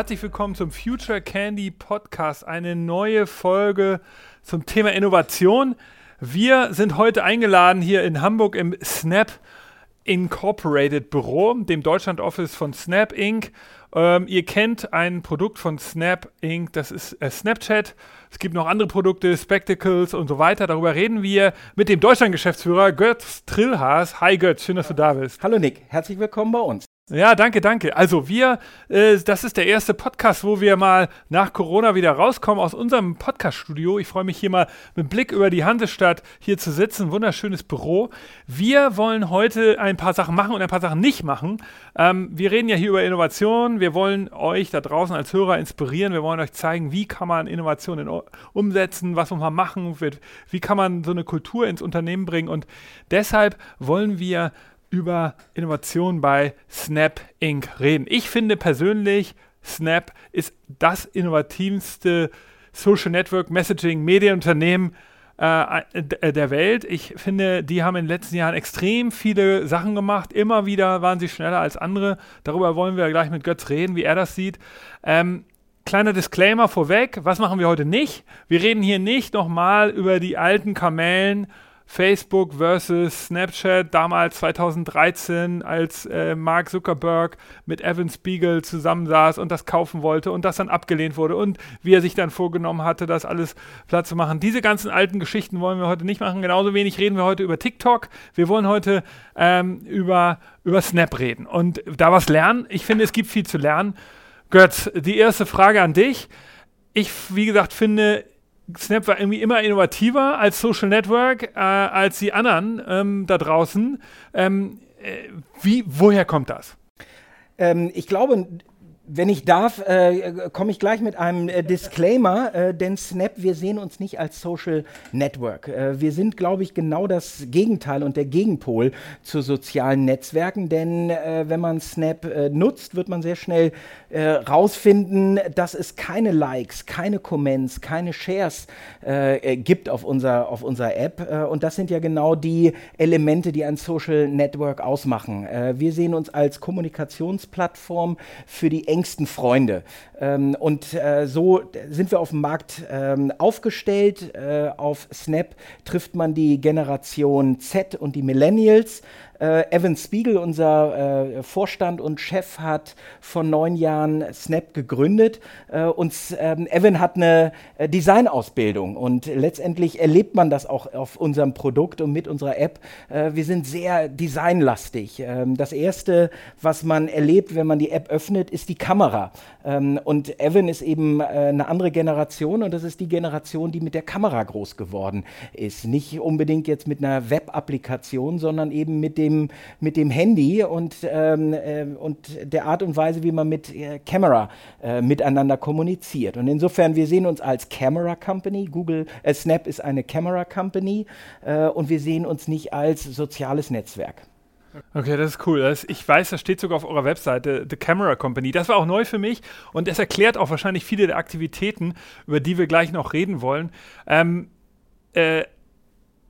Herzlich willkommen zum Future Candy Podcast, eine neue Folge zum Thema Innovation. Wir sind heute eingeladen hier in Hamburg im Snap Incorporated Büro, dem Deutschland Office von Snap Inc. Ähm, ihr kennt ein Produkt von Snap Inc., das ist äh, Snapchat. Es gibt noch andere Produkte, Spectacles und so weiter. Darüber reden wir mit dem Deutschland-Geschäftsführer Götz Trillhaas. Hi Götz, schön, dass du da bist. Hallo Nick, herzlich willkommen bei uns. Ja, danke, danke. Also wir, äh, das ist der erste Podcast, wo wir mal nach Corona wieder rauskommen aus unserem Podcast-Studio. Ich freue mich hier mal mit Blick über die Hansestadt hier zu sitzen. Wunderschönes Büro. Wir wollen heute ein paar Sachen machen und ein paar Sachen nicht machen. Ähm, wir reden ja hier über Innovation. Wir wollen euch da draußen als Hörer inspirieren. Wir wollen euch zeigen, wie kann man Innovationen umsetzen, was muss man machen, wie kann man so eine Kultur ins Unternehmen bringen. Und deshalb wollen wir über Innovation bei Snap Inc. reden. Ich finde persönlich, Snap ist das innovativste Social Network Messaging Medienunternehmen äh, der Welt. Ich finde, die haben in den letzten Jahren extrem viele Sachen gemacht. Immer wieder waren sie schneller als andere. Darüber wollen wir gleich mit Götz reden, wie er das sieht. Ähm, kleiner Disclaimer vorweg, was machen wir heute nicht? Wir reden hier nicht nochmal über die alten Kamellen Facebook versus Snapchat damals 2013, als äh, Mark Zuckerberg mit Evan Spiegel zusammensaß und das kaufen wollte und das dann abgelehnt wurde und wie er sich dann vorgenommen hatte, das alles platt zu machen. Diese ganzen alten Geschichten wollen wir heute nicht machen. Genauso wenig reden wir heute über TikTok. Wir wollen heute ähm, über, über Snap reden und da was lernen. Ich finde, es gibt viel zu lernen. Götz, die erste Frage an dich. Ich, wie gesagt, finde, Snap war irgendwie immer innovativer als Social Network, äh, als die anderen ähm, da draußen. Ähm, äh, wie, woher kommt das? Ähm, ich glaube, wenn ich darf, äh, komme ich gleich mit einem äh, Disclaimer, äh, denn Snap, wir sehen uns nicht als Social Network. Äh, wir sind, glaube ich, genau das Gegenteil und der Gegenpol zu sozialen Netzwerken, denn äh, wenn man Snap äh, nutzt, wird man sehr schnell rausfinden, dass es keine Likes, keine Comments, keine Shares gibt auf unserer auf unserer App. und das sind ja genau die Elemente, die ein Social Network ausmachen. wir sehen uns als Kommunikationsplattform für die eng engsten Freunde. Ähm, und äh, so sind wir auf dem Markt ähm, aufgestellt. Äh, auf Snap trifft man die Generation Z und die Millennials. Äh, Evan Spiegel, unser äh, Vorstand und Chef, hat vor neun Jahren Snap gegründet. Äh, und ähm, Evan hat eine äh, Designausbildung und letztendlich erlebt man das auch auf unserem Produkt und mit unserer App. Äh, wir sind sehr designlastig. Ähm, das erste, was man erlebt, wenn man die App öffnet, ist die Kamera. Ähm, und Evan ist eben äh, eine andere Generation und das ist die Generation, die mit der Kamera groß geworden ist. Nicht unbedingt jetzt mit einer Web-Applikation, sondern eben mit dem dem, mit dem Handy und, ähm, äh, und der Art und Weise, wie man mit äh, Camera äh, miteinander kommuniziert. Und insofern, wir sehen uns als Camera Company. Google, äh, Snap ist eine Camera Company äh, und wir sehen uns nicht als soziales Netzwerk. Okay, das ist cool. Das, ich weiß, das steht sogar auf eurer Webseite, The Camera Company. Das war auch neu für mich und es erklärt auch wahrscheinlich viele der Aktivitäten, über die wir gleich noch reden wollen. Ähm, äh,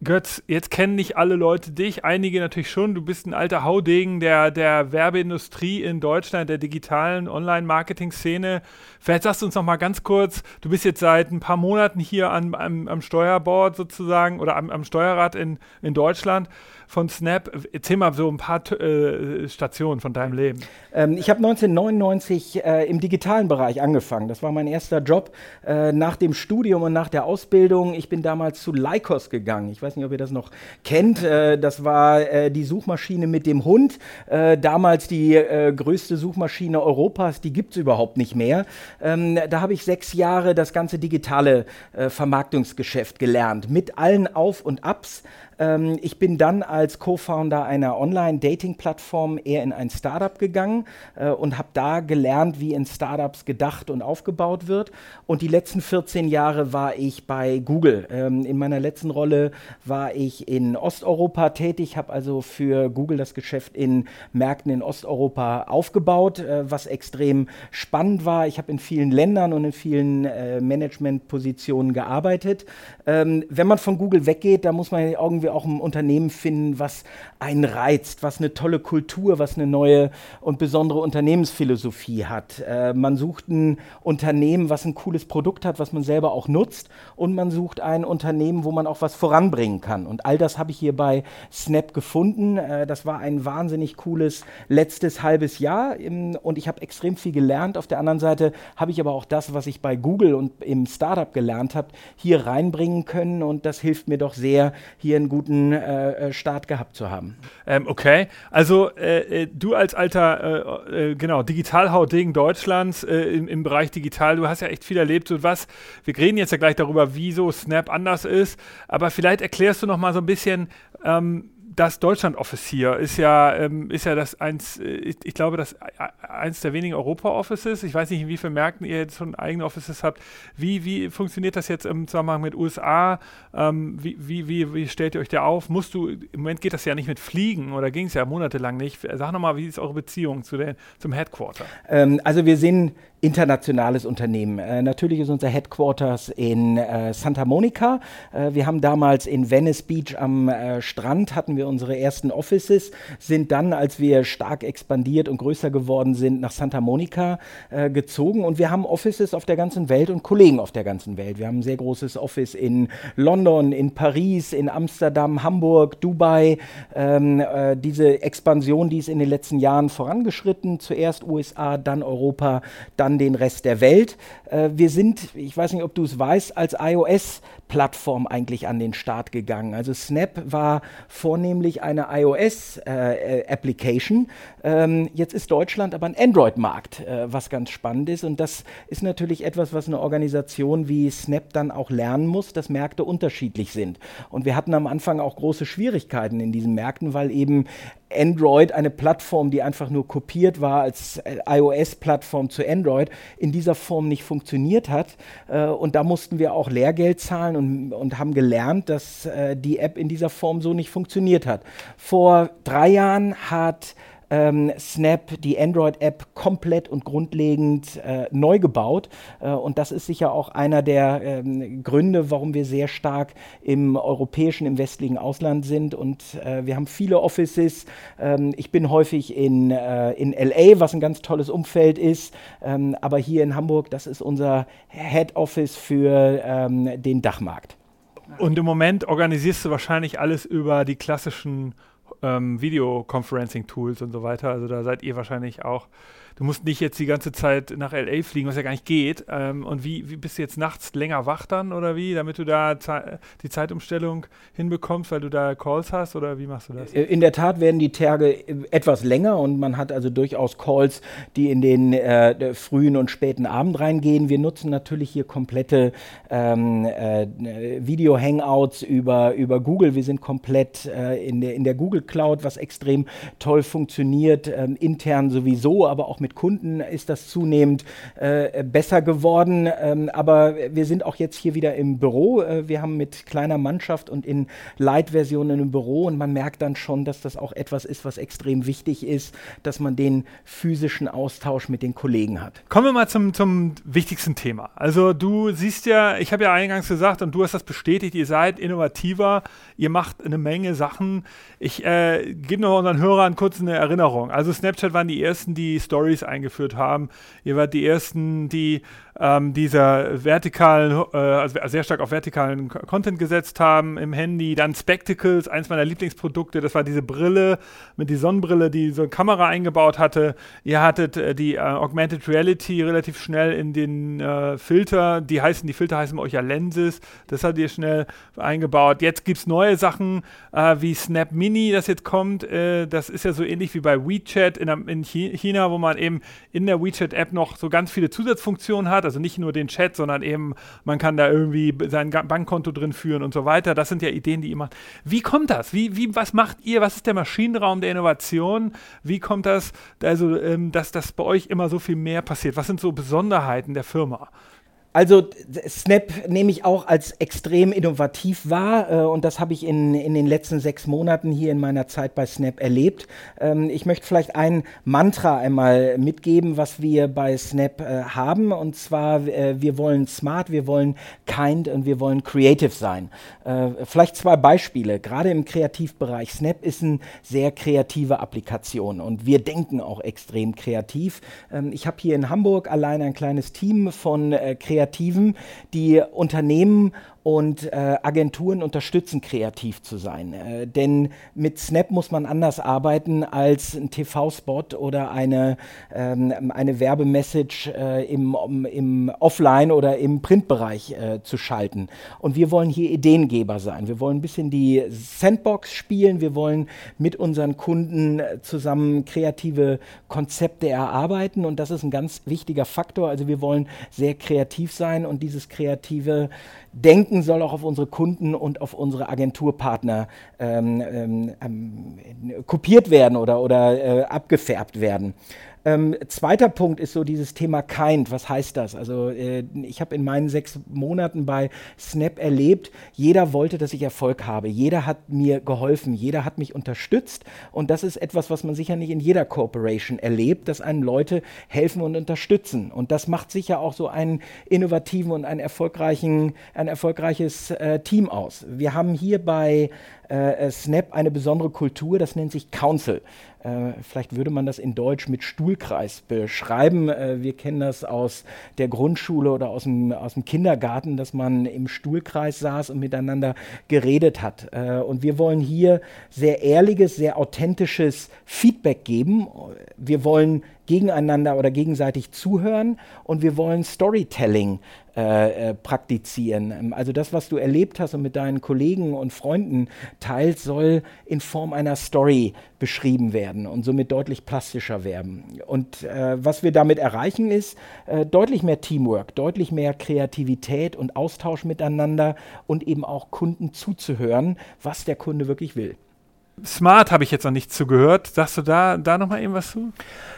Götz, jetzt kennen nicht alle Leute dich, einige natürlich schon. Du bist ein alter Haudegen der, der Werbeindustrie in Deutschland, der digitalen Online-Marketing-Szene. Vielleicht sagst du uns noch mal ganz kurz, du bist jetzt seit ein paar Monaten hier an, am, am Steuerbord sozusagen oder am, am Steuerrad in, in Deutschland von Snap. Erzähl mal so ein paar äh, Stationen von deinem Leben. Ähm, ich habe 1999 äh, im digitalen Bereich angefangen. Das war mein erster Job äh, nach dem Studium und nach der Ausbildung. Ich bin damals zu Lycos gegangen. Ich weiß nicht, ob ihr das noch kennt. Äh, das war äh, die Suchmaschine mit dem Hund. Äh, damals die größte Suchmaschine Europas. Die gibt es überhaupt nicht mehr. Ähm, da habe ich sechs Jahre das ganze digitale Vermarktungsgeschäft gelernt. Mit allen Auf und Abs. Ähm, ich bin dann als Co-Founder einer Online-Dating-Plattform eher in ein Startup gegangen äh, und habe da gelernt, wie in Startups gedacht und aufgebaut wird. Und die letzten 14 Jahre war ich bei Google. Ähm, in meiner letzten Rolle war ich in Osteuropa tätig, habe also für Google das Geschäft in Märkten in Osteuropa aufgebaut, äh, was extrem spannend war. Ich habe in vielen Ländern und in vielen äh, Managementpositionen gearbeitet. Ähm, wenn man von Google weggeht, da muss man irgendwie wir auch ein Unternehmen finden, was einen reizt, was eine tolle Kultur, was eine neue und besondere Unternehmensphilosophie hat. Äh, man sucht ein Unternehmen, was ein cooles Produkt hat, was man selber auch nutzt und man sucht ein Unternehmen, wo man auch was voranbringen kann. Und all das habe ich hier bei Snap gefunden. Äh, das war ein wahnsinnig cooles letztes halbes Jahr im, und ich habe extrem viel gelernt. Auf der anderen Seite habe ich aber auch das, was ich bei Google und im Startup gelernt habe, hier reinbringen können und das hilft mir doch sehr, hier einen guten äh, äh Start gehabt zu haben. Ähm, okay, also äh, äh du als alter, äh, genau, Digitalhauding Deutschlands im, im, Bereich Digital, du hast ja echt viel erlebt. So was, wir reden jetzt ja gleich darüber, wieso Snap anders ist, aber vielleicht erklärst du noch mal so ein bisschen, ähm, das Deutschland-Office hier ist ja, ähm, ist ja das eins, äh, ich, ich, glaube, das eins der wenigen Europa-Offices. Ich weiß nicht, in wie vielen Märkten ihr jetzt schon eigene Offices habt. Wie, wie funktioniert das jetzt im Zusammenhang mit USA? Ähm, wie, wie, wie, wie, stellt ihr euch da auf? Musst du, im Moment geht das ja nicht mit Fliegen oder ging es ja monatelang nicht. Sag nochmal, wie ist eure Beziehung zu den, zum Headquarter? Ähm, also wir sind internationales Unternehmen. Äh, natürlich ist unser Headquarters in äh, Santa Monica. Äh, wir haben damals in Venice Beach am äh, Strand hatten wir unsere ersten Offices, sind dann, als wir stark expandiert und größer geworden sind, nach Santa Monica äh, gezogen und wir haben Offices auf der ganzen Welt und Kollegen auf der ganzen Welt. Wir haben ein sehr großes Office in London, in Paris, in Amsterdam, Hamburg, Dubai. Ähm, äh, diese Expansion, die ist in den letzten Jahren vorangeschritten. Zuerst USA, dann Europa, dann an den Rest der Welt. Äh, wir sind, ich weiß nicht, ob du es weißt, als iOS-Plattform eigentlich an den Start gegangen. Also Snap war vornehmlich eine iOS-Application. Äh, ähm, jetzt ist Deutschland aber ein Android-Markt, äh, was ganz spannend ist. Und das ist natürlich etwas, was eine Organisation wie Snap dann auch lernen muss, dass Märkte unterschiedlich sind. Und wir hatten am Anfang auch große Schwierigkeiten in diesen Märkten, weil eben Android, eine Plattform, die einfach nur kopiert war als äh, iOS-Plattform zu Android, in dieser Form nicht funktioniert hat. Äh, und da mussten wir auch Lehrgeld zahlen und, und haben gelernt, dass äh, die App in dieser Form so nicht funktioniert hat. Vor drei Jahren hat ähm, Snap die Android-App komplett und grundlegend äh, neu gebaut. Äh, und das ist sicher auch einer der ähm, Gründe, warum wir sehr stark im europäischen, im westlichen Ausland sind. Und äh, wir haben viele Offices. Ähm, ich bin häufig in, äh, in LA, was ein ganz tolles Umfeld ist. Ähm, aber hier in Hamburg, das ist unser Head Office für ähm, den Dachmarkt. Und im Moment organisierst du wahrscheinlich alles über die klassischen ähm, Videoconferencing-Tools und so weiter. Also da seid ihr wahrscheinlich auch du musst nicht jetzt die ganze Zeit nach LA fliegen, was ja gar nicht geht. Ähm, und wie, wie bist du jetzt nachts länger wach dann oder wie, damit du da die Zeitumstellung hinbekommst, weil du da Calls hast oder wie machst du das? Äh, in der Tat werden die Tage äh, etwas länger und man hat also durchaus Calls, die in den äh, frühen und späten Abend reingehen. Wir nutzen natürlich hier komplette ähm, äh, Video-Hangouts über, über Google. Wir sind komplett äh, in, der, in der Google Cloud, was extrem toll funktioniert, ähm, intern sowieso, aber auch mit Kunden ist das zunehmend äh, besser geworden. Ähm, aber wir sind auch jetzt hier wieder im Büro. Äh, wir haben mit kleiner Mannschaft und in Light-Versionen im Büro und man merkt dann schon, dass das auch etwas ist, was extrem wichtig ist, dass man den physischen Austausch mit den Kollegen hat. Kommen wir mal zum, zum wichtigsten Thema. Also du siehst ja, ich habe ja eingangs gesagt und du hast das bestätigt, ihr seid innovativer, ihr macht eine Menge Sachen. Ich äh, gebe noch unseren Hörern kurz eine Erinnerung. Also Snapchat waren die ersten, die Story Stories eingeführt haben. Ihr wart die ersten, die ähm, dieser vertikalen, äh, also sehr stark auf vertikalen Content gesetzt haben im Handy. Dann Spectacles, eins meiner Lieblingsprodukte, das war diese Brille mit die Sonnenbrille, die so eine Kamera eingebaut hatte. Ihr hattet äh, die äh, Augmented Reality relativ schnell in den äh, Filter, die heißen, die Filter heißen bei euch ja Lenses, das habt ihr schnell eingebaut. Jetzt gibt es neue Sachen äh, wie Snap Mini, das jetzt kommt. Äh, das ist ja so ähnlich wie bei WeChat in, in China, wo man eben in der WeChat-App noch so ganz viele Zusatzfunktionen hat. Also nicht nur den Chat, sondern eben, man kann da irgendwie sein Bankkonto drin führen und so weiter. Das sind ja Ideen, die ihr macht. Wie kommt das? Wie, wie, was macht ihr? Was ist der Maschinenraum der Innovation? Wie kommt das, also, ähm, dass das bei euch immer so viel mehr passiert? Was sind so Besonderheiten der Firma? Also Snap nehme ich auch als extrem innovativ wahr äh, und das habe ich in, in den letzten sechs Monaten hier in meiner Zeit bei Snap erlebt. Ähm, ich möchte vielleicht ein Mantra einmal mitgeben, was wir bei Snap äh, haben und zwar äh, wir wollen smart, wir wollen kind und wir wollen creative sein. Äh, vielleicht zwei Beispiele, gerade im Kreativbereich. Snap ist eine sehr kreative Applikation und wir denken auch extrem kreativ. Ähm, ich habe hier in Hamburg allein ein kleines Team von äh, Kreativen, die Unternehmen und äh, Agenturen unterstützen, kreativ zu sein. Äh, denn mit Snap muss man anders arbeiten als ein TV-Spot oder eine, ähm, eine Werbemessage äh, im, um, im Offline- oder im Printbereich äh, zu schalten. Und wir wollen hier Ideengeber sein. Wir wollen ein bisschen die Sandbox spielen. Wir wollen mit unseren Kunden zusammen kreative Konzepte erarbeiten. Und das ist ein ganz wichtiger Faktor. Also wir wollen sehr kreativ sein und dieses kreative Denken soll auch auf unsere Kunden und auf unsere Agenturpartner ähm, ähm, ähm kopiert werden oder, oder äh, abgefärbt werden. Ähm, zweiter Punkt ist so dieses Thema Kind. Was heißt das? Also äh, ich habe in meinen sechs Monaten bei Snap erlebt, jeder wollte, dass ich Erfolg habe. Jeder hat mir geholfen. Jeder hat mich unterstützt. Und das ist etwas, was man sicher nicht in jeder Corporation erlebt, dass einem Leute helfen und unterstützen. Und das macht sicher auch so einen innovativen und einen erfolgreichen, ein erfolgreiches äh, Team aus. Wir haben hier bei äh, Snap eine besondere Kultur, das nennt sich Council. Äh, vielleicht würde man das in Deutsch mit Stuhlkreis beschreiben. Äh, wir kennen das aus der Grundschule oder aus dem, aus dem Kindergarten, dass man im Stuhlkreis saß und miteinander geredet hat. Äh, und wir wollen hier sehr ehrliches, sehr authentisches Feedback geben. Wir wollen gegeneinander oder gegenseitig zuhören und wir wollen Storytelling äh, äh, praktizieren. Ähm, also das, was du erlebt hast und mit deinen Kollegen und Freunden teilst, soll in Form einer Story beschrieben werden und somit deutlich plastischer werden. Und äh, was wir damit erreichen, ist äh, deutlich mehr Teamwork, deutlich mehr Kreativität und Austausch miteinander und eben auch Kunden zuzuhören, was der Kunde wirklich will. Smart habe ich jetzt noch nicht zugehört. Sagst du da, da noch mal eben was zu?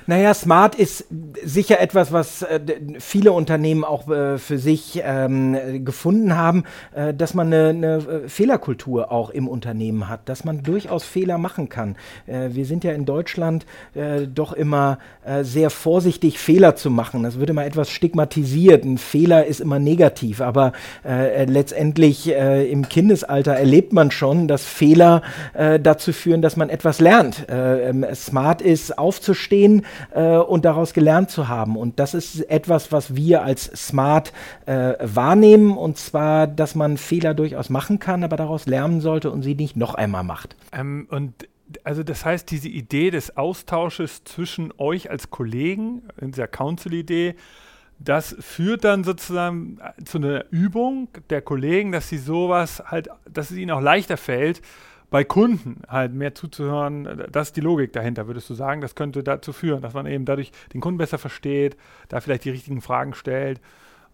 Naja, Smart ist sicher etwas, was äh, viele Unternehmen auch äh, für sich ähm, gefunden haben, äh, dass man eine, eine, äh, Fehlerkultur auch im Unternehmen hat, dass man durchaus Fehler machen kann. Äh, wir sind ja in Deutschland äh, doch immer sehr vorsichtig, Fehler zu machen. Das wird immer etwas stigmatisiert. Ein Fehler ist immer negativ, aber letztendlich im Kindesalter erlebt man schon, dass Fehler dazu führen, dass man etwas lernt. Ähm, smart ist, aufzustehen, äh, und daraus gelernt zu haben. Und das ist etwas, was wir als smart äh, wahrnehmen, und zwar, dass man Fehler durchaus machen kann, aber daraus lernen sollte und sie nicht noch einmal macht. Ähm, und also das heißt, diese Idee des Austausches zwischen euch als Kollegen, in dieser Council-Idee, das führt dann sozusagen zu einer Übung der Kollegen, dass sie sowas halt, dass es ihnen auch leichter fällt, bei Kunden halt mehr zuzuhören, das ist die Logik dahinter, würdest du sagen, das könnte dazu führen, dass man eben dadurch den Kunden besser versteht, da vielleicht die richtigen Fragen stellt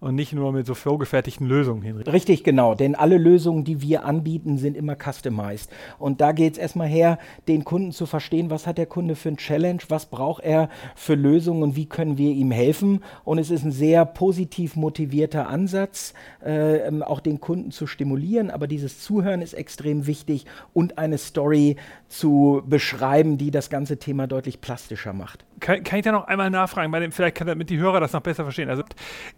und nicht nur mit so vorgefertigten Lösungen hin. Richtig, genau. Denn alle Lösungen, die wir anbieten, sind immer customized. Und da geht es erstmal her, den Kunden zu verstehen, was hat der Kunde für ein Challenge, was braucht er für Lösungen und wie können wir ihm helfen. Und es ist ein sehr positiv motivierter Ansatz, äh, ähm, auch den Kunden zu stimulieren. Aber dieses Zuhören ist extrem wichtig und eine Story zu beschreiben, die das ganze Thema deutlich plastischer macht. Kann, kann ich da noch einmal nachfragen, weil vielleicht kann damit die Hörer das noch besser verstehen. Also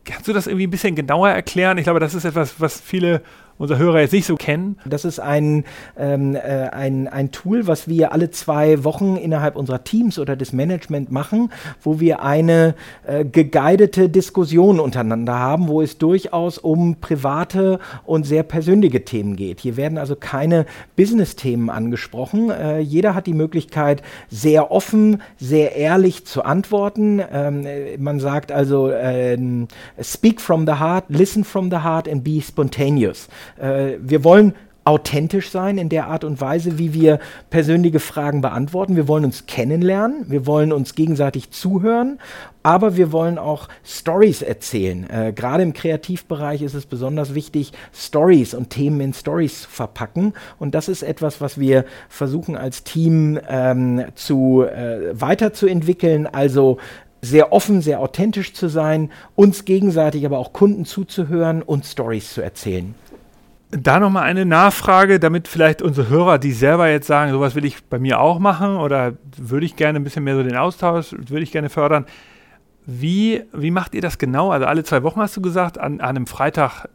kannst du das irgendwie ein bisschen genauer erklären? Ich glaube, das ist etwas, was viele unser Hörer jetzt nicht so kennen. Das ist ein, ähm, äh, ein, ein Tool, was wir alle zwei Wochen innerhalb unserer Teams oder des Management machen, wo wir eine äh, geguidete Diskussion untereinander haben, wo es durchaus um private und sehr persönliche Themen geht. Hier werden also keine Business-Themen angesprochen. Äh, jeder hat die Möglichkeit, sehr offen, sehr ehrlich zu antworten. Ähm, man sagt also, ähm, speak from the heart, listen from the heart and be spontaneous. Äh, wir wollen authentisch sein in der Art und Weise, wie wir persönliche Fragen beantworten. Wir wollen uns kennenlernen, wir wollen uns gegenseitig zuhören, aber wir wollen auch Stories erzählen. Äh, Gerade im Kreativbereich ist es besonders wichtig, Stories und Themen in Stories zu verpacken. Und das ist etwas, was wir versuchen als Team ähm, zu, äh, weiterzuentwickeln. Also sehr offen, sehr authentisch zu sein, uns gegenseitig, aber auch Kunden zuzuhören und Stories zu erzählen. Da nochmal eine Nachfrage, damit vielleicht unsere Hörer, die selber jetzt sagen, sowas will ich bei mir auch machen oder würde ich gerne ein bisschen mehr so den Austausch, würde ich gerne fördern. Wie, wie macht ihr das genau? Also alle zwei Wochen hast du gesagt, an, an einem Freitag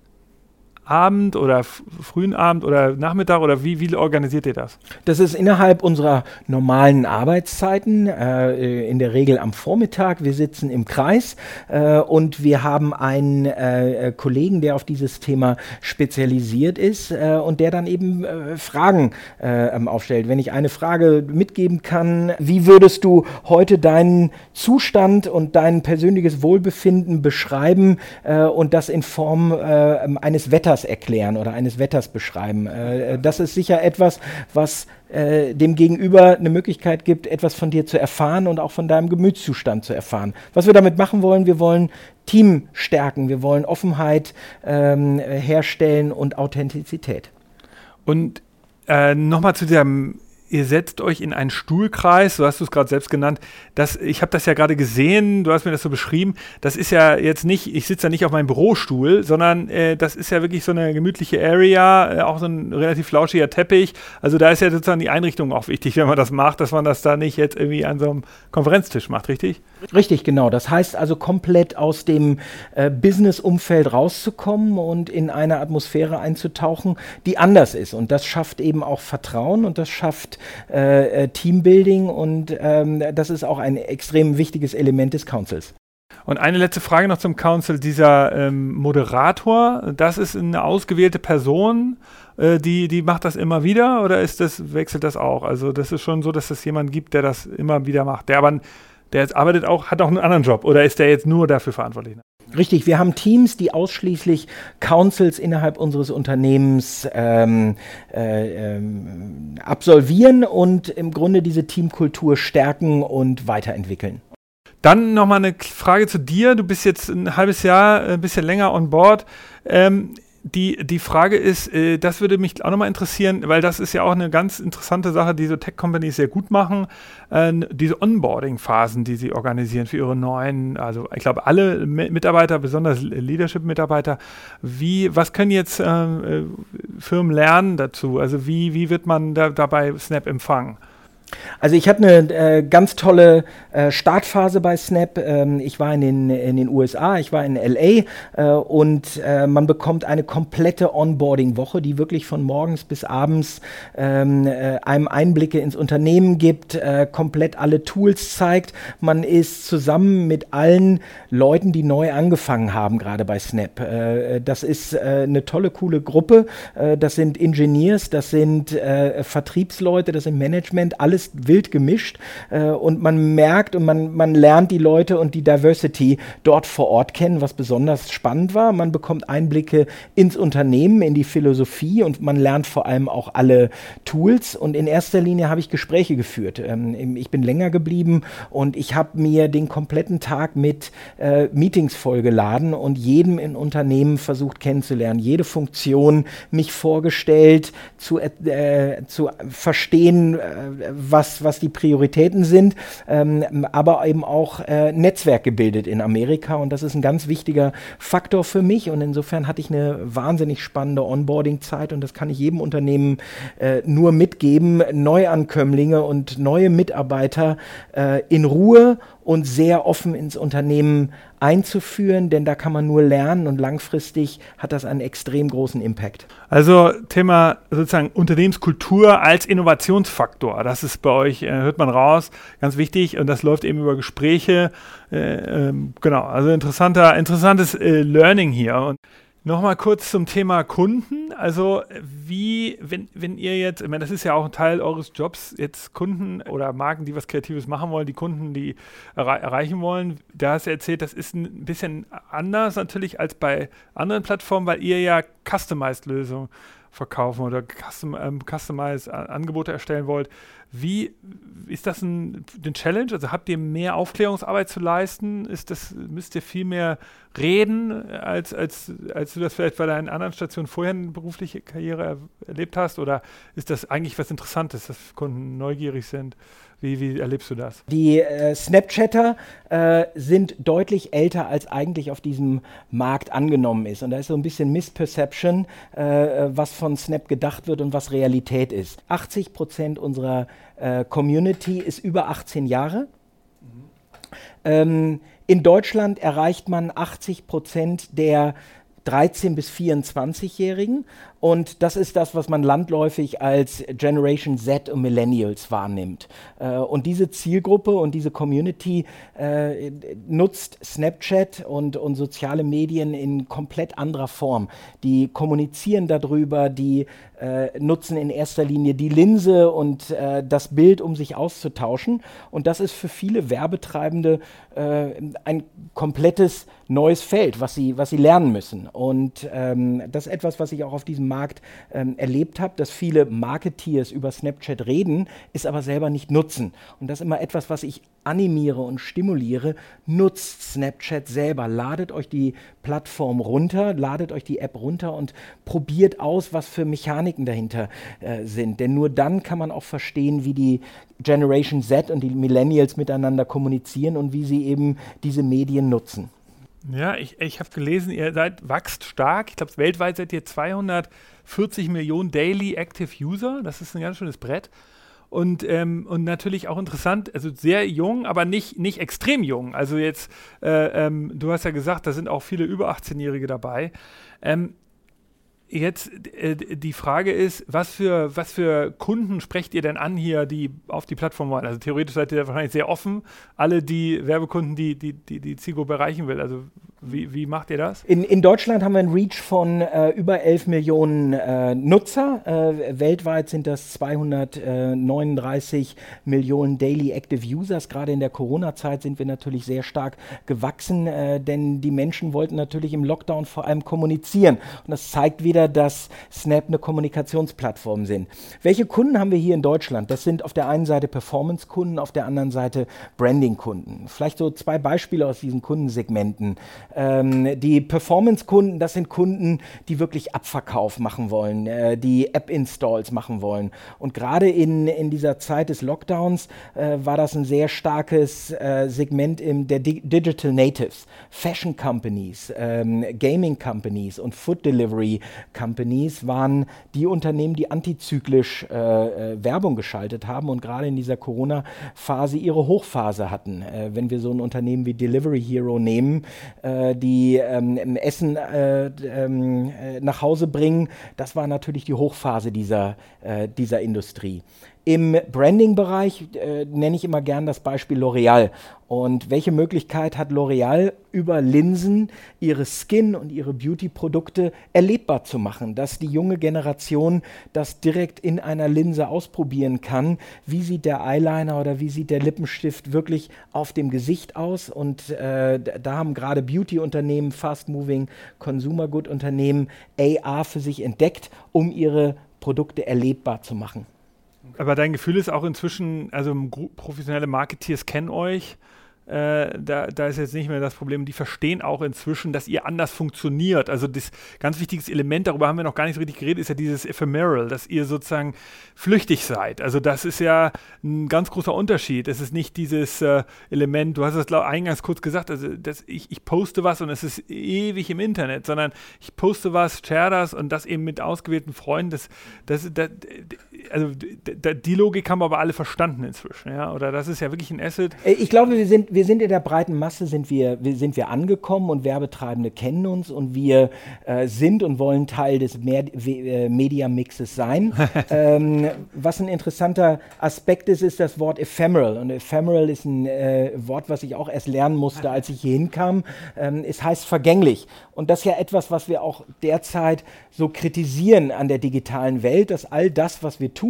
Abend oder frühen Abend oder Nachmittag oder wie, wie organisiert ihr das? Das ist innerhalb unserer normalen Arbeitszeiten, äh, in der Regel am Vormittag. Wir sitzen im Kreis äh, und wir haben einen äh, Kollegen, der auf dieses Thema spezialisiert ist äh, und der dann eben äh, Fragen äh, ähm, aufstellt. Wenn ich eine Frage mitgeben kann, wie würdest du heute deinen Zustand und dein persönliches Wohlbefinden beschreiben und das in Form eines Wetters Wetters erklären oder eines Wetters beschreiben. Äh, äh, das ist sicher etwas, was äh, dem Gegenüber eine Möglichkeit gibt, etwas von dir zu erfahren und auch von deinem Gemütszustand zu erfahren. Was wir damit machen wollen, wir wollen Team stärken, wir wollen Offenheit ähm, herstellen und Authentizität. Und äh, nochmal zu diesem ihr setzt euch in einen Stuhlkreis, so hast du es gerade selbst genannt. Das, ich habe das ja gerade gesehen, du hast mir das so beschrieben. Das ist ja jetzt nicht, ich sitze ja nicht auf meinem Bürostuhl, sondern äh, das ist ja wirklich so eine gemütliche Area, äh, auch so ein relativ flauschiger Teppich. Also da ist ja sozusagen die Einrichtung auch wichtig, wenn man das macht, dass man das da nicht jetzt irgendwie an so einem Konferenztisch macht, richtig? Richtig, genau. Das heißt also komplett aus dem äh, Business-Umfeld rauszukommen und in eine Atmosphäre einzutauchen, die anders ist. Und das schafft eben auch Vertrauen und das schafft äh, äh, Teambuilding und ähm, das ist auch ein extrem wichtiges Element des Councils. Und eine letzte Frage noch zum Council. Dieser ähm, Moderator, das ist eine ausgewählte Person, äh, die, die macht das immer wieder oder ist das, wechselt das auch? Also das ist schon so, dass es jemanden gibt, der das immer wieder macht, der aber der jetzt arbeitet auch, hat auch einen anderen Job oder ist der jetzt nur dafür verantwortlich? Richtig, wir haben Teams, die ausschließlich Councils innerhalb unseres Unternehmens ähm, äh, ähm, absolvieren und im Grunde diese Teamkultur stärken und weiterentwickeln. Dann nochmal eine Frage zu dir. Du bist jetzt ein halbes Jahr, ein bisschen länger on board. Ähm, die, die Frage ist, äh, das würde mich auch nochmal interessieren, weil das ist ja auch eine ganz interessante Sache, die so Tech-Companies sehr gut machen. Äh, diese Onboarding-Phasen, die sie organisieren für ihre neuen, also ich glaube alle Mitarbeiter, besonders Leadership-Mitarbeiter. Wie, was können jetzt äh, Firmen lernen dazu? Also wie, wie wird man da, dabei Snap empfangen? Also ich hatte eine äh, ganz tolle äh, Startphase bei Snap. Ähm, ich war in den, in den USA, ich war in LA äh, und äh, man bekommt eine komplette Onboarding-Woche, die wirklich von morgens bis abends ähm, äh, einem Einblicke ins Unternehmen gibt, äh, komplett alle Tools zeigt. Man ist zusammen mit allen Leuten, die neu angefangen haben, gerade bei Snap. das ist eine tolle, coole Gruppe. das sind Engineers, das sind Vertriebsleute, das sind Management, alles alles wild gemischt äh, und man merkt und man, man lernt die Leute und die Diversity dort vor Ort kennen, was besonders spannend war. Man bekommt Einblicke ins Unternehmen, in die Philosophie und man lernt vor allem auch alle Tools und in erster Linie habe ich Gespräche geführt. Ähm, ich bin länger geblieben und ich habe mir den kompletten Tag mit äh, Meetings vollgeladen und jedem in Unternehmen versucht kennenzulernen, jede Funktion mich vorgestellt, zu, äh, zu verstehen, äh, was, was die Prioritäten sind, ähm, aber eben auch äh, Netzwerk gebildet in Amerika. Und das ist ein ganz wichtiger Faktor für mich. Und insofern hatte ich eine wahnsinnig spannende Onboarding-Zeit. Und das kann ich jedem Unternehmen äh, nur mitgeben, Neuankömmlinge und neue Mitarbeiter äh, in Ruhe und sehr offen ins Unternehmen einzuführen, denn da kann man nur lernen. Und langfristig hat das einen extrem großen Impact. Also Thema sozusagen Unternehmenskultur als Innovationsfaktor, das ist bei euch, äh, hört man raus, ganz wichtig und das läuft eben über Gespräche. Äh, ähm, genau, also interessanter, interessantes äh, Learning hier. Und Nochmal kurz zum Thema Kunden. Also wie, wenn, wenn ihr jetzt, ich meine, das ist ja auch ein Teil eures Jobs, jetzt Kunden oder Marken, die was Kreatives machen wollen, die Kunden, die erre erreichen wollen, da hast du erzählt, das ist ein bisschen anders natürlich als bei anderen Plattformen, weil ihr ja Customized-Lösungen verkaufen oder Custom, ähm, Customized Angebote erstellen wollt. Wie ist das ein, eine Challenge? Also habt ihr mehr Aufklärungsarbeit zu leisten? Ist das, müsst ihr viel mehr reden, als, als, als du das vielleicht bei deinen anderen Stationen vorher eine berufliche Karriere erlebt hast? Oder ist das eigentlich was Interessantes, dass Kunden neugierig sind? Wie, wie erlebst du das? Die äh, Snapchatter äh, sind deutlich älter, als eigentlich auf diesem Markt angenommen ist. Und da ist so ein bisschen Misperception, äh, was von Snap gedacht wird und was Realität ist. 80 Prozent unserer äh, Community ist über 18 Jahre. Mhm. Ähm, in Deutschland erreicht man 80 Prozent der 13- bis 24-Jährigen und das ist das, was man landläufig als Generation Z und Millennials wahrnimmt. Äh, und diese Zielgruppe und diese Community äh, nutzt Snapchat und, und soziale Medien in komplett anderer Form. Die kommunizieren darüber, die äh, nutzen in erster Linie die Linse und äh, das Bild, um sich auszutauschen. Und das ist für viele Werbetreibende äh, ein komplettes neues Feld, was sie, was sie lernen müssen. Und ähm, das ist etwas, was ich auch auf diesem Markt ähm, erlebt habe, dass viele Marketeers über Snapchat reden, es aber selber nicht nutzen. Und das ist immer etwas, was ich animiere und stimuliere. Nutzt Snapchat selber. Ladet euch die Plattform runter, ladet euch die App runter und probiert aus, was für Mechaniken dahinter äh, sind. Denn nur dann kann man auch verstehen, wie die Generation Z und die Millennials miteinander kommunizieren und wie sie eben diese Medien nutzen. Ja, ich, ich habe gelesen, ihr seid wächst stark. Ich glaube, weltweit seid ihr 240 Millionen Daily Active User. Das ist ein ganz schönes Brett. Und, ähm, und natürlich auch interessant, also sehr jung, aber nicht, nicht extrem jung. Also jetzt, äh, ähm, du hast ja gesagt, da sind auch viele über 18-Jährige dabei. Ähm, Jetzt äh, die Frage ist, was für, was für Kunden sprecht ihr denn an hier, die auf die Plattform wollen? Also theoretisch seid ihr wahrscheinlich sehr offen, alle die Werbekunden, die die, die, die Zielgruppe erreichen will. Also wie, wie macht ihr das? In, in Deutschland haben wir einen Reach von äh, über 11 Millionen äh, Nutzer. Äh, weltweit sind das 239 Millionen Daily Active Users. Gerade in der Corona-Zeit sind wir natürlich sehr stark gewachsen, äh, denn die Menschen wollten natürlich im Lockdown vor allem kommunizieren. Und das zeigt wieder, dass Snap eine Kommunikationsplattform sind. Welche Kunden haben wir hier in Deutschland? Das sind auf der einen Seite Performance-Kunden, auf der anderen Seite Branding-Kunden. Vielleicht so zwei Beispiele aus diesen Kundensegmenten. Ähm, die Performance-Kunden, das sind Kunden, die wirklich Abverkauf machen wollen, äh, die App-Installs machen wollen. Und gerade in, in dieser Zeit des Lockdowns äh, war das ein sehr starkes äh, Segment im, der Di Digital Natives, Fashion Companies, ähm, Gaming Companies und Food Delivery Companies waren die Unternehmen, die antizyklisch äh, äh, Werbung geschaltet haben und gerade in dieser Corona-Phase ihre Hochphase hatten. Äh, wenn wir so ein Unternehmen wie Delivery Hero nehmen, äh, die ähm, Essen äh, ähm, äh, nach Hause bringen. Das war natürlich die Hochphase dieser, dieser Industrie. Im Branding-Bereich äh, nenne ich immer gern das Beispiel L'Oreal. Und welche Möglichkeit hat L'Oreal über Linsen ihre Skin und ihre Beauty-Produkte erlebbar zu machen, dass die junge Generation das direkt in einer Linse ausprobieren kann. Wie sieht der Eyeliner oder wie sieht der Lippenstift wirklich auf dem Gesicht aus? Und äh, da haben gerade Beauty-Unternehmen, Fast-Moving Consumer Good-Unternehmen AR für sich entdeckt, um ihre Produkte erlebbar zu machen. Aber dein Gefühl ist auch inzwischen, also professionelle Marketeers kennen euch äh, da, da ist jetzt nicht mehr das Problem. Die verstehen auch inzwischen, dass ihr anders funktioniert. Also das ganz wichtiges Element, darüber haben wir noch gar nicht so richtig geredet, ist ja dieses Ephemeral, dass ihr sozusagen flüchtig seid. Also das ist ja ein ganz großer Unterschied. Es ist nicht dieses äh, Element, du hast es eingangs kurz gesagt, also das, ich, ich poste was und es ist ewig im Internet, sondern ich poste was, share das und das eben mit ausgewählten Freunden. Das, das, das, also die Logik haben aber alle verstanden inzwischen, ja. Oder das ist ja wirklich ein Asset. Äh, ich glaube, wir sind wir sind in der breiten Masse sind wir, sind wir angekommen und Werbetreibende kennen uns und wir äh, sind und wollen Teil des Mer äh, Media-Mixes sein. ähm, was ein interessanter Aspekt ist, ist das Wort Ephemeral. Und Ephemeral ist ein äh, Wort, was ich auch erst lernen musste, als ich hier hinkam. Ähm, es heißt vergänglich. Und das ist ja etwas, was wir auch derzeit so kritisieren an der digitalen Welt, dass all das, was wir tun,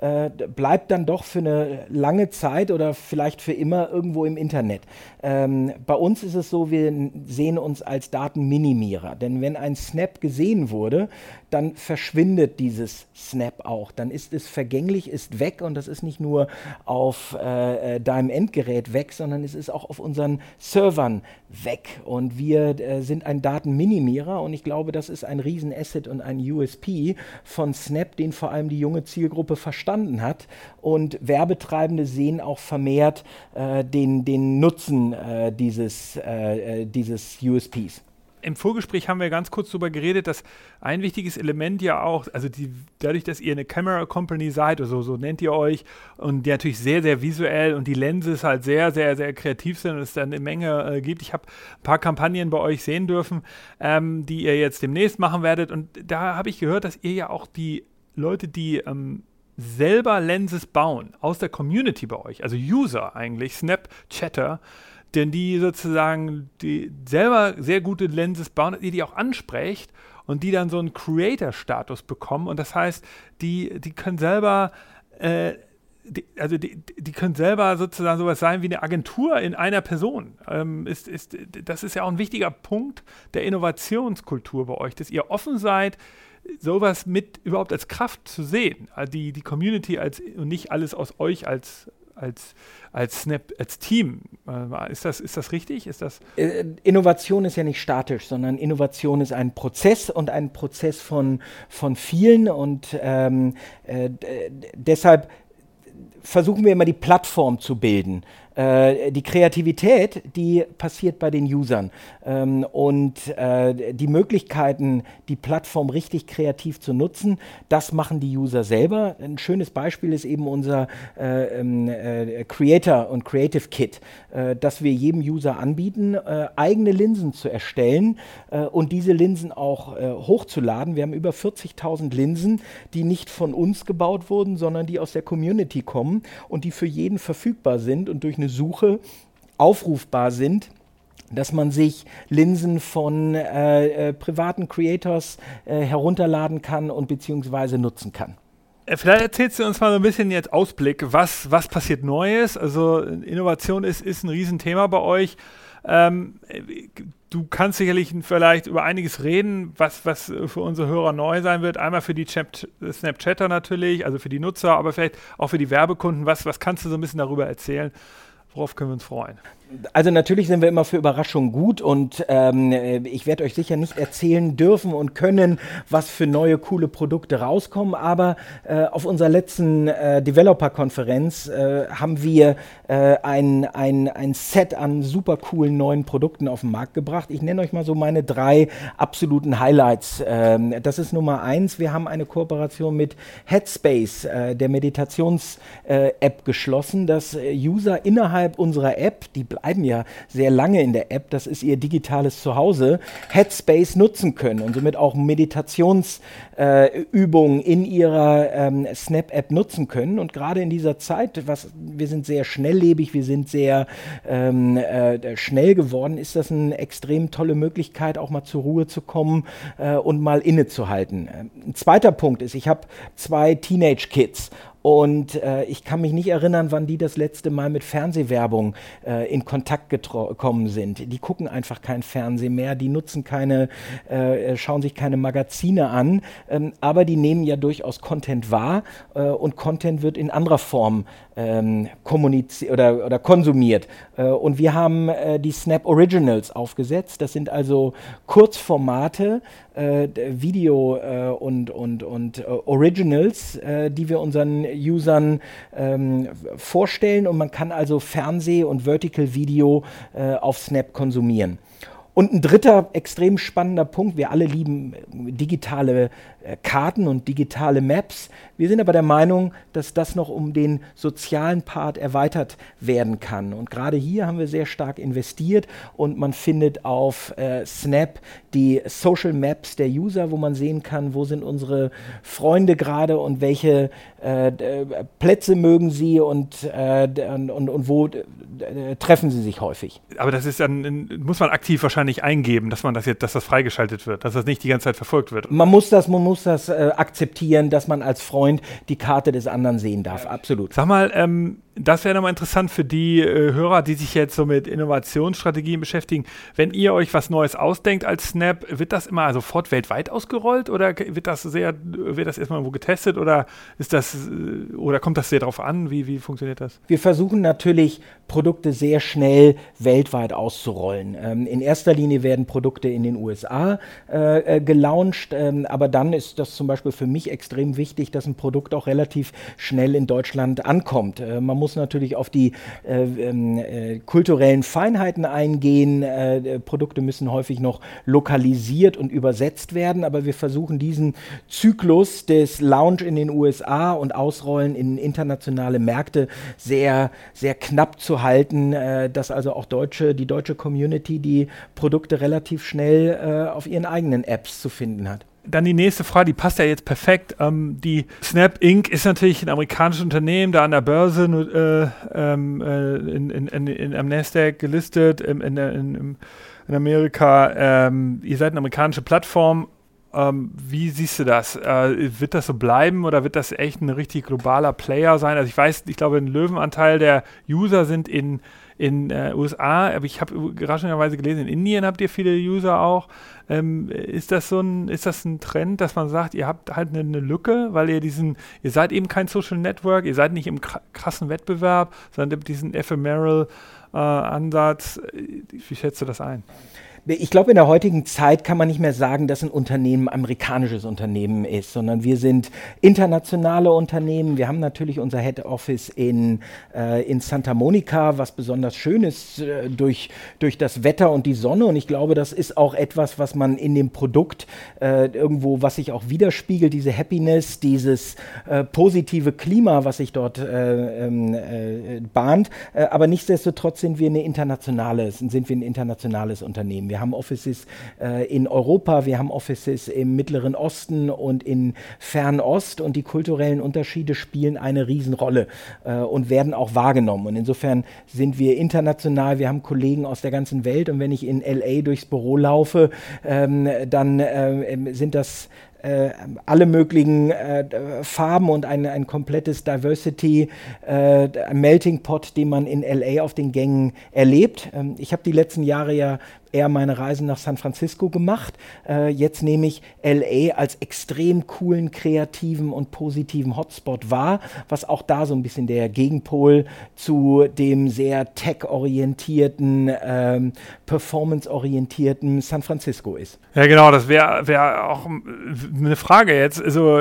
äh, bleibt dann doch für eine lange Zeit oder vielleicht für immer irgendwo im Internet Internet. Ähm, bei uns ist es so, wir sehen uns als Datenminimierer. Denn wenn ein Snap gesehen wurde, dann verschwindet dieses Snap auch. Dann ist es vergänglich, ist weg und das ist nicht nur auf äh, äh deinem Endgerät weg, sondern es ist auch auf unseren Servern weg. Und wir äh, sind ein Datenminimierer und ich glaube, das ist ein Riesenasset und ein USP von Snap, den vor allem die junge Zielgruppe verstanden hat. Und Werbetreibende sehen auch vermehrt äh, den, den Nutzen äh, dieses, äh, dieses USPs im Vorgespräch haben wir ganz kurz darüber geredet, dass ein wichtiges Element ja auch, also die, dadurch, dass ihr eine Camera Company seid, oder so, so nennt ihr euch, und die natürlich sehr, sehr visuell und die Lenses halt sehr, sehr, sehr kreativ sind und es dann eine Menge äh, gibt. Ich habe ein paar Kampagnen bei euch sehen dürfen, ähm, die ihr jetzt demnächst machen werdet. Und da habe ich gehört, dass ihr ja auch die Leute, die ähm, selber Lenses bauen, aus der Community bei euch, also User eigentlich, Snapchatter, denn die sozusagen die selber sehr gute Lenses bauen, die die auch ansprecht und die dann so einen Creator-Status bekommen. Und das heißt, die, die können selber äh, die, also die, die können selber sozusagen sowas sein wie eine Agentur in einer Person. Ähm, ist, ist, das ist ja auch ein wichtiger Punkt der Innovationskultur bei euch, dass ihr offen seid, sowas mit überhaupt als Kraft zu sehen. Also die, die Community als und nicht alles aus euch als, als, als Snap, als Team. Äh, ist das, ist das richtig? Ist das äh, Innovation ist ja nicht statisch, sondern Innovation ist ein Prozess und ein Prozess von, von vielen und ähm, äh, deshalb versuchen wir immer die Plattform zu bilden. Äh, die Kreativität, die passiert bei den Usern. Ähm, und äh, die Möglichkeiten, die Plattform richtig kreativ zu nutzen, das machen die User selber. Ein schönes Beispiel ist eben unser äh, ähm, äh Creator und Creative Kit, äh, dass wir jedem User anbieten, eigene Linsen zu erstellen und diese Linsen auch hochzuladen. Wir haben über 40.000 Linsen, die nicht von uns gebaut wurden, sondern die aus der Community kommen und die für jeden verfügbar sind und durch eine Suche aufrufbar sind dass man sich Linsen von äh, äh, privaten Creators äh, herunterladen kann und beziehungsweise nutzen kann. Äh, vielleicht erzählst du uns mal so ein bisschen jetzt Ausblick, was, was passiert Neues? Also Innovation ist, ist ein Riesenthema bei euch. Ähm, du kannst sicherlich vielleicht über einiges reden, was, was für unsere Hörer neu sein wird. Einmal für die Snapchatter natürlich, also für die Nutzer, aber vielleicht auch für die Werbekunden. Was, was kannst du so ein bisschen darüber erzählen? Worauf können wir uns freuen? Also natürlich sind wir immer für Überraschungen gut und ähm, ich werde euch sicher nicht erzählen dürfen und können, was für neue coole Produkte rauskommen, aber äh, auf unserer letzten äh, Developer-Konferenz äh, haben wir äh, ein, ein, ein Set an super coolen neuen Produkten auf den Markt gebracht. Ich nenne euch mal so meine drei absoluten Highlights. Ähm, das ist Nummer eins, wir haben eine Kooperation mit Headspace, äh, der Meditations-App, geschlossen, dass äh, User innerhalb unserer App, die bleiben ja sehr lange in der App, das ist ihr digitales Zuhause, Headspace nutzen können und somit auch Meditationsübungen äh, in ihrer ähm, Snap-App nutzen können. Und gerade in dieser Zeit, was, wir sind sehr schnelllebig, wir sind sehr ähm, äh, schnell geworden, ist das eine extrem tolle Möglichkeit, auch mal zur Ruhe zu kommen äh, und mal innezuhalten. Ein zweiter Punkt ist, ich habe zwei Teenage-Kids und äh, ich kann mich nicht erinnern, wann die das letzte Mal mit Fernsehwerbung äh, in Kontakt gekommen sind. Die gucken einfach kein Fernsehen mehr, die nutzen keine, äh, schauen sich keine Magazine an, ähm, aber die nehmen ja durchaus Content wahr äh, und Content wird in anderer Form ähm, kommuniziert oder, oder konsumiert. Äh, und wir haben äh, die Snap Originals aufgesetzt. Das sind also Kurzformate, Video und, und, und Originals, die wir unseren Usern ähm, vorstellen und man kann also Fernseh- und Vertical Video äh, auf Snap konsumieren. Und ein dritter extrem spannender Punkt, wir alle lieben digitale äh, Karten und digitale Maps. Wir sind aber der Meinung, dass das noch um den sozialen Part erweitert werden kann. Und gerade hier haben wir sehr stark investiert und man findet auf äh, Snap die Social Maps der User, wo man sehen kann, wo sind unsere Freunde gerade und welche äh, Plätze mögen sie und, äh, und, und, und, wo äh, treffen sie sich häufig. Aber das ist dann, muss man aktiv wahrscheinlich eingeben, dass man das jetzt, dass das freigeschaltet wird, dass das nicht die ganze Zeit verfolgt wird. Man muss das, man muss das äh, akzeptieren, dass man als Freund die Karte des anderen sehen darf. Absolut. Sag mal, ähm, das wäre nochmal interessant für die äh, Hörer, die sich jetzt so mit Innovationsstrategien beschäftigen. Wenn ihr euch was Neues ausdenkt als Snap, wird das immer sofort weltweit ausgerollt oder wird das sehr, wird das erstmal irgendwo getestet oder ist das äh, oder kommt das sehr darauf an? Wie, wie funktioniert das? Wir versuchen natürlich Produkte sehr schnell weltweit auszurollen. Ähm, in erster Linie werden Produkte in den USA äh, äh, gelauncht, ähm, aber dann ist das zum Beispiel für mich extrem wichtig, dass ein Produkt auch relativ schnell in Deutschland ankommt. Äh, man muss natürlich auf die äh, ähm, äh, kulturellen Feinheiten eingehen. Äh, Produkte müssen häufig noch lokalisiert und übersetzt werden, aber wir versuchen diesen Zyklus des Launch in den USA und Ausrollen in internationale Märkte sehr, sehr knapp zu halten, äh, dass also auch deutsche, die deutsche Community die Produkte relativ schnell äh, auf ihren eigenen Apps zu finden hat dann die nächste Frage, die passt ja jetzt perfekt. Ähm, die Snap Inc. ist natürlich ein amerikanisches Unternehmen, da an der Börse äh, ähm, äh, in, in, in, in, am Nasdaq gelistet, in, in, Amerika. Ähm, ihr seid eine amerikanische Plattform. Ähm, wie siehst du das? Äh, wird das so bleiben oder wird das echt ein richtig globaler Player sein? Also ich weiß, ich glaube, ein Löwenanteil der User sind in in äh, USA, aber ich habe überraschenderweise gelesen, in Indien habt ihr viele User auch. Ähm, ist das so ein, ist das ein Trend, dass man sagt, ihr habt halt eine, eine, Lücke, weil ihr diesen, ihr seid eben kein Social Network, ihr seid nicht im krassen Wettbewerb, sondern diesen ephemeral äh, Ansatz. Wie schätzt du das ein? Ich glaube, in der heutigen Zeit kann man nicht mehr sagen, dass ein Unternehmen amerikanisches Unternehmen ist, sondern wir sind internationale Unternehmen. Wir haben natürlich unser Head Office in, äh, in Santa Monica, was besonders schön ist äh, durch, durch das Wetter und die Sonne. Und ich glaube, das ist auch etwas, was man in dem Produkt äh, irgendwo, was sich auch widerspiegelt, diese Happiness, dieses äh, positive Klima, was sich dort äh, ähm, äh, bahnt. aber nichtsdestotrotz sind wir eine internationales, sind wir ein internationales Unternehmen. Wir wir haben Offices äh, in Europa, wir haben Offices im Mittleren Osten und in Fernost und die kulturellen Unterschiede spielen eine Riesenrolle äh, und werden auch wahrgenommen. Und insofern sind wir international, wir haben Kollegen aus der ganzen Welt und wenn ich in LA durchs Büro laufe, ähm, dann äh, sind das äh, alle möglichen äh, Farben und ein, ein komplettes Diversity, äh, Melting Pot, den man in LA auf den Gängen erlebt. Ähm, ich habe die letzten Jahre ja eher meine Reisen nach San Francisco gemacht. Äh, jetzt nehme ich LA als extrem coolen, kreativen und positiven Hotspot wahr, was auch da so ein bisschen der Gegenpol zu dem sehr tech-orientierten, ähm, performance-orientierten San Francisco ist. Ja, genau, das wäre wär auch eine Frage jetzt. Also,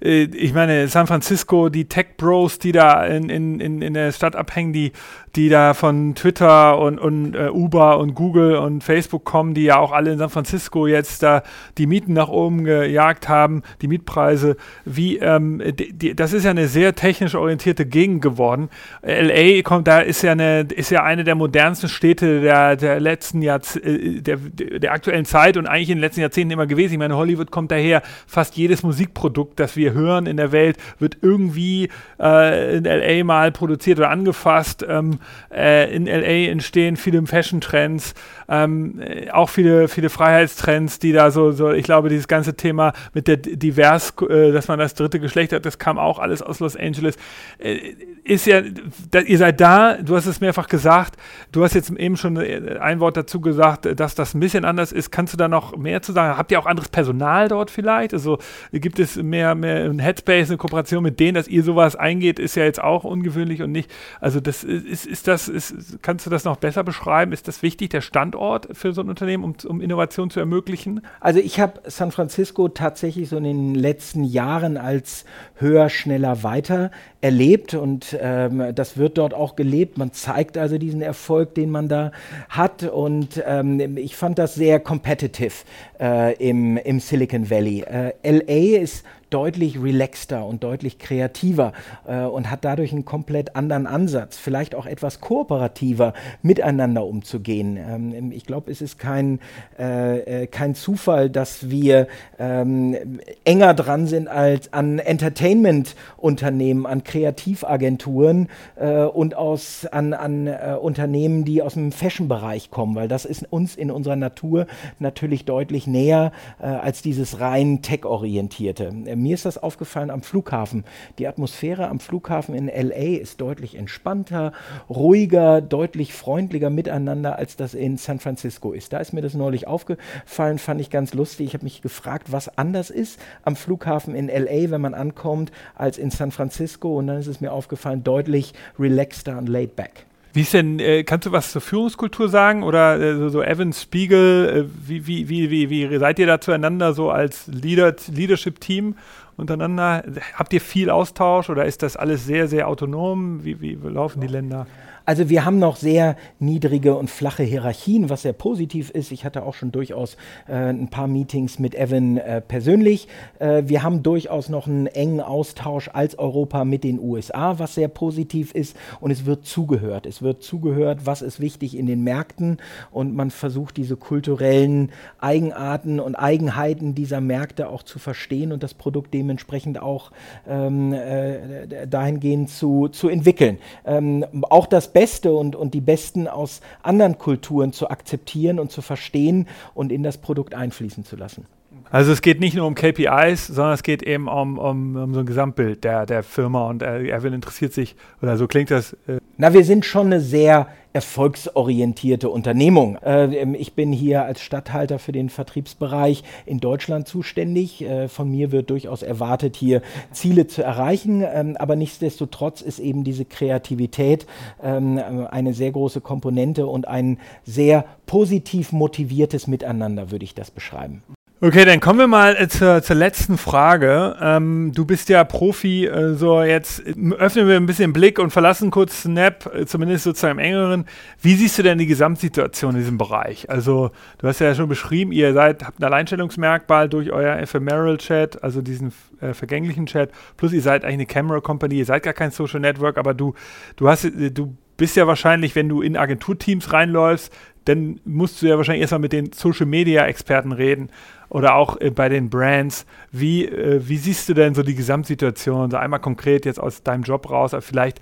äh, ich meine, San Francisco, die Tech-Bros, die da in, in, in der Stadt abhängen, die, die da von Twitter und, und uh, Uber und Google und Facebook kommen, die ja auch alle in San Francisco jetzt da die Mieten nach oben gejagt haben, die Mietpreise. Wie, ähm, die, die, das ist ja eine sehr technisch orientierte Gegend geworden. LA kommt, da ist ja eine, ist ja eine der modernsten Städte der, der letzten Jahrz äh, der, der aktuellen Zeit und eigentlich in den letzten Jahrzehnten immer gewesen. Ich meine, Hollywood kommt daher, fast jedes Musikprodukt, das wir hören in der Welt, wird irgendwie äh, in LA mal produziert oder angefasst. Ähm, äh, in LA entstehen viele Fashion-Trends. Ähm, ähm, äh, auch viele, viele Freiheitstrends, die da so, so, ich glaube, dieses ganze Thema mit der divers, äh, dass man das dritte Geschlecht hat, das kam auch alles aus Los Angeles. Äh, ist ja, da, ihr seid da, du hast es mehrfach gesagt, du hast jetzt eben schon äh, ein Wort dazu gesagt, dass das ein bisschen anders ist. Kannst du da noch mehr zu sagen? Habt ihr auch anderes Personal dort vielleicht? Also gibt es mehr, mehr ein Headspace, eine Kooperation mit denen, dass ihr sowas eingeht, ist ja jetzt auch ungewöhnlich und nicht. Also das ist, ist das, ist, kannst du das noch besser beschreiben? Ist das wichtig, der Standort? Für so ein Unternehmen, um, um Innovation zu ermöglichen? Also ich habe San Francisco tatsächlich so in den letzten Jahren als höher, schneller, weiter erlebt und ähm, das wird dort auch gelebt. Man zeigt also diesen Erfolg, den man da hat und ähm, ich fand das sehr competitive äh, im, im Silicon Valley. Äh, LA ist deutlich relaxter und deutlich kreativer äh, und hat dadurch einen komplett anderen Ansatz, vielleicht auch etwas kooperativer miteinander umzugehen. Ähm, ich glaube, es ist kein, äh, äh, kein Zufall, dass wir ähm, enger dran sind als an Entertainment-Unternehmen, an Kreativagenturen äh, und aus, an, an äh, Unternehmen, die aus dem Fashion-Bereich kommen, weil das ist uns in unserer Natur natürlich deutlich näher äh, als dieses rein tech-orientierte mir ist das aufgefallen am Flughafen. Die Atmosphäre am Flughafen in LA ist deutlich entspannter, ruhiger, deutlich freundlicher miteinander, als das in San Francisco ist. Da ist mir das neulich aufgefallen, fand ich ganz lustig. Ich habe mich gefragt, was anders ist am Flughafen in LA, wenn man ankommt, als in San Francisco. Und dann ist es mir aufgefallen, deutlich relaxter und laid back. Wie ist denn, äh, kannst du was zur Führungskultur sagen? Oder äh, so, so Evans Spiegel, äh, wie, wie, wie, wie, wie seid ihr da zueinander so als Leader, Leadership-Team untereinander? Habt ihr viel Austausch oder ist das alles sehr, sehr autonom? Wie, wie laufen die Länder? Also wir haben noch sehr niedrige und flache Hierarchien, was sehr positiv ist. Ich hatte auch schon durchaus äh, ein paar Meetings mit Evan äh, persönlich. Äh, wir haben durchaus noch einen engen Austausch als Europa mit den USA, was sehr positiv ist. Und es wird zugehört. Es wird zugehört, was ist wichtig in den Märkten. Und man versucht diese kulturellen Eigenarten und Eigenheiten dieser Märkte auch zu verstehen und das Produkt dementsprechend auch ähm, äh, dahingehend zu, zu entwickeln. Ähm, auch das Beste und, und die Besten aus anderen Kulturen zu akzeptieren und zu verstehen und in das Produkt einfließen zu lassen. Also es geht nicht nur um KPIs, sondern es geht eben um, um, um so ein Gesamtbild der, der Firma und äh, Erwin interessiert sich, oder so klingt das. Äh Na, wir sind schon eine sehr erfolgsorientierte Unternehmung. Äh, ich bin hier als Stadthalter für den Vertriebsbereich in Deutschland zuständig. Äh, von mir wird durchaus erwartet, hier Ziele zu erreichen. Ähm, aber nichtsdestotrotz ist eben diese Kreativität ähm, eine sehr große Komponente und ein sehr positiv motiviertes Miteinander, würde ich das beschreiben. Okay, dann kommen wir mal äh, zur, zur letzten Frage. Ähm, du bist ja Profi, äh, so jetzt öffnen wir ein bisschen Blick und verlassen kurz Snap, äh, zumindest sozusagen im engeren. Wie siehst du denn die Gesamtsituation in diesem Bereich? Also, du hast ja schon beschrieben, ihr seid, habt ein Alleinstellungsmerkmal durch euer Ephemeral Chat, also diesen äh, vergänglichen Chat, plus ihr seid eigentlich eine Camera Company, ihr seid gar kein Social Network, aber du, du hast, äh, du bist ja wahrscheinlich, wenn du in Agenturteams reinläufst, dann musst du ja wahrscheinlich erstmal mit den Social Media Experten reden oder auch äh, bei den Brands. Wie, äh, wie siehst du denn so die Gesamtsituation? So einmal konkret jetzt aus deinem Job raus, aber vielleicht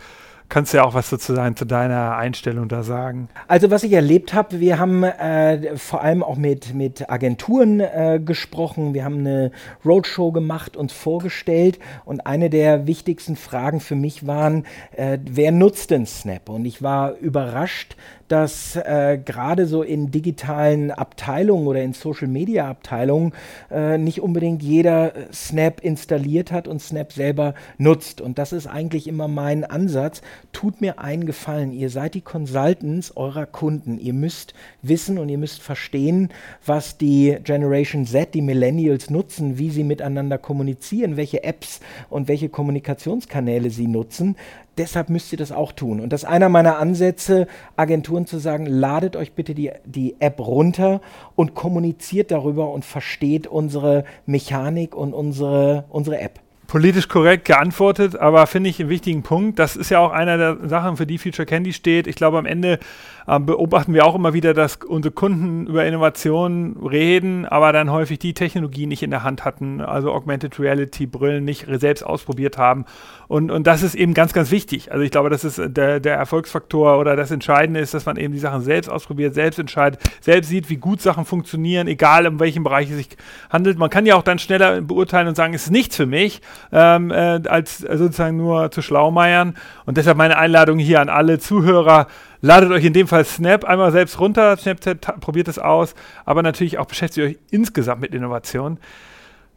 kannst du ja auch was sozusagen zu deiner Einstellung da sagen. Also was ich erlebt habe, wir haben äh, vor allem auch mit, mit Agenturen äh, gesprochen, wir haben eine Roadshow gemacht, uns vorgestellt und eine der wichtigsten Fragen für mich waren, äh, wer nutzt denn Snap? Und ich war überrascht, dass äh, gerade so in digitalen Abteilungen oder in Social Media Abteilungen äh, nicht unbedingt jeder Snap installiert hat und Snap selber nutzt. Und das ist eigentlich immer mein Ansatz. Tut mir einen Gefallen. Ihr seid die Consultants eurer Kunden. Ihr müsst wissen und ihr müsst verstehen, was die Generation Z, die Millennials nutzen, wie sie miteinander kommunizieren, welche Apps und welche Kommunikationskanäle sie nutzen deshalb müsst ihr das auch tun. Und das ist einer meiner Ansätze, Agenturen zu sagen, ladet euch bitte die, die App runter und kommuniziert darüber und versteht unsere Mechanik und unsere, unsere App politisch korrekt geantwortet, aber finde ich einen wichtigen Punkt. Das ist ja auch einer der Sachen, für die Future Candy steht. Ich glaube, am Ende äh, beobachten wir auch immer wieder, dass unsere Kunden über Innovationen reden, aber dann häufig die Technologie nicht in der Hand hatten, also Augmented Reality Brillen nicht selbst ausprobiert haben. Und, und das ist eben ganz, ganz wichtig. Also ich glaube, das ist der, der Erfolgsfaktor oder das Entscheidende ist, dass man eben die Sachen selbst ausprobiert, selbst entscheidet, selbst sieht, wie gut Sachen funktionieren, egal um welchen Bereich es sich handelt. Man kann ja auch dann schneller beurteilen und sagen, es ist nichts für mich, ähm, äh, als sozusagen nur zu schlaumeiern. Und deshalb meine Einladung hier an alle Zuhörer, Ladet euch in dem Fall Snap einmal selbst runter, Snapchat, probiert es aus, aber natürlich auch beschäftigt euch insgesamt mit Innovation.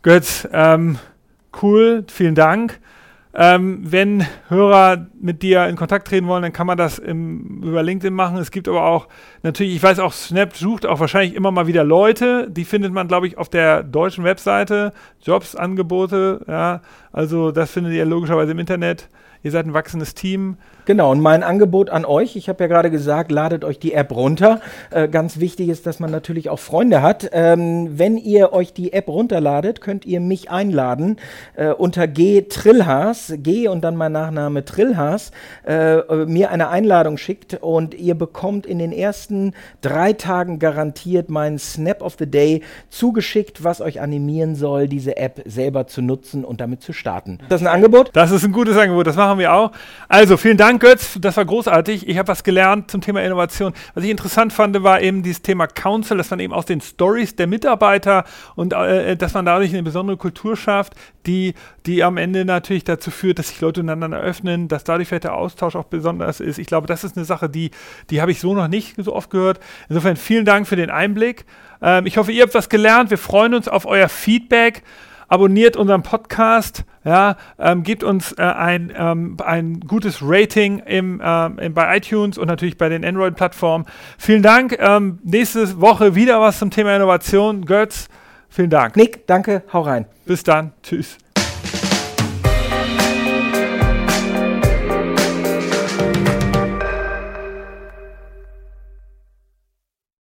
Götz, ähm, cool, vielen Dank. Ähm, wenn Hörer mit dir in Kontakt treten wollen, dann kann man das im, über LinkedIn machen. Es gibt aber auch natürlich, ich weiß auch, Snap sucht auch wahrscheinlich immer mal wieder Leute. Die findet man, glaube ich, auf der deutschen Webseite. Jobsangebote, ja. Also das findet ihr logischerweise im Internet. Ihr seid ein wachsendes Team. Genau, und mein Angebot an euch, ich habe ja gerade gesagt, ladet euch die App runter. Äh, ganz wichtig ist, dass man natürlich auch Freunde hat. Ähm, wenn ihr euch die App runterladet, könnt ihr mich einladen äh, unter G Trillhaas, G und dann mein Nachname Trillhaas, äh, mir eine Einladung schickt und ihr bekommt in den ersten drei Tagen garantiert meinen Snap of the Day zugeschickt, was euch animieren soll, diese App selber zu nutzen und damit zu starten. Das ist ein Angebot? Das ist ein gutes Angebot, das machen machen wir auch. Also vielen Dank, Götz. Das war großartig. Ich habe was gelernt zum Thema Innovation. Was ich interessant fand, war eben dieses Thema Council, dass man eben aus den Stories der Mitarbeiter und äh, dass man dadurch eine besondere Kultur schafft, die, die am Ende natürlich dazu führt, dass sich Leute untereinander öffnen, dass dadurch vielleicht der Austausch auch besonders ist. Ich glaube, das ist eine Sache, die, die habe ich so noch nicht so oft gehört. Insofern vielen Dank für den Einblick. Ähm, ich hoffe, ihr habt was gelernt. Wir freuen uns auf euer Feedback. Abonniert unseren Podcast, ja, ähm, gebt uns äh, ein, ähm, ein gutes Rating im, ähm, im, bei iTunes und natürlich bei den Android-Plattformen. Vielen Dank. Ähm, nächste Woche wieder was zum Thema Innovation. Götz, vielen Dank. Nick, danke. Hau rein. Bis dann. Tschüss.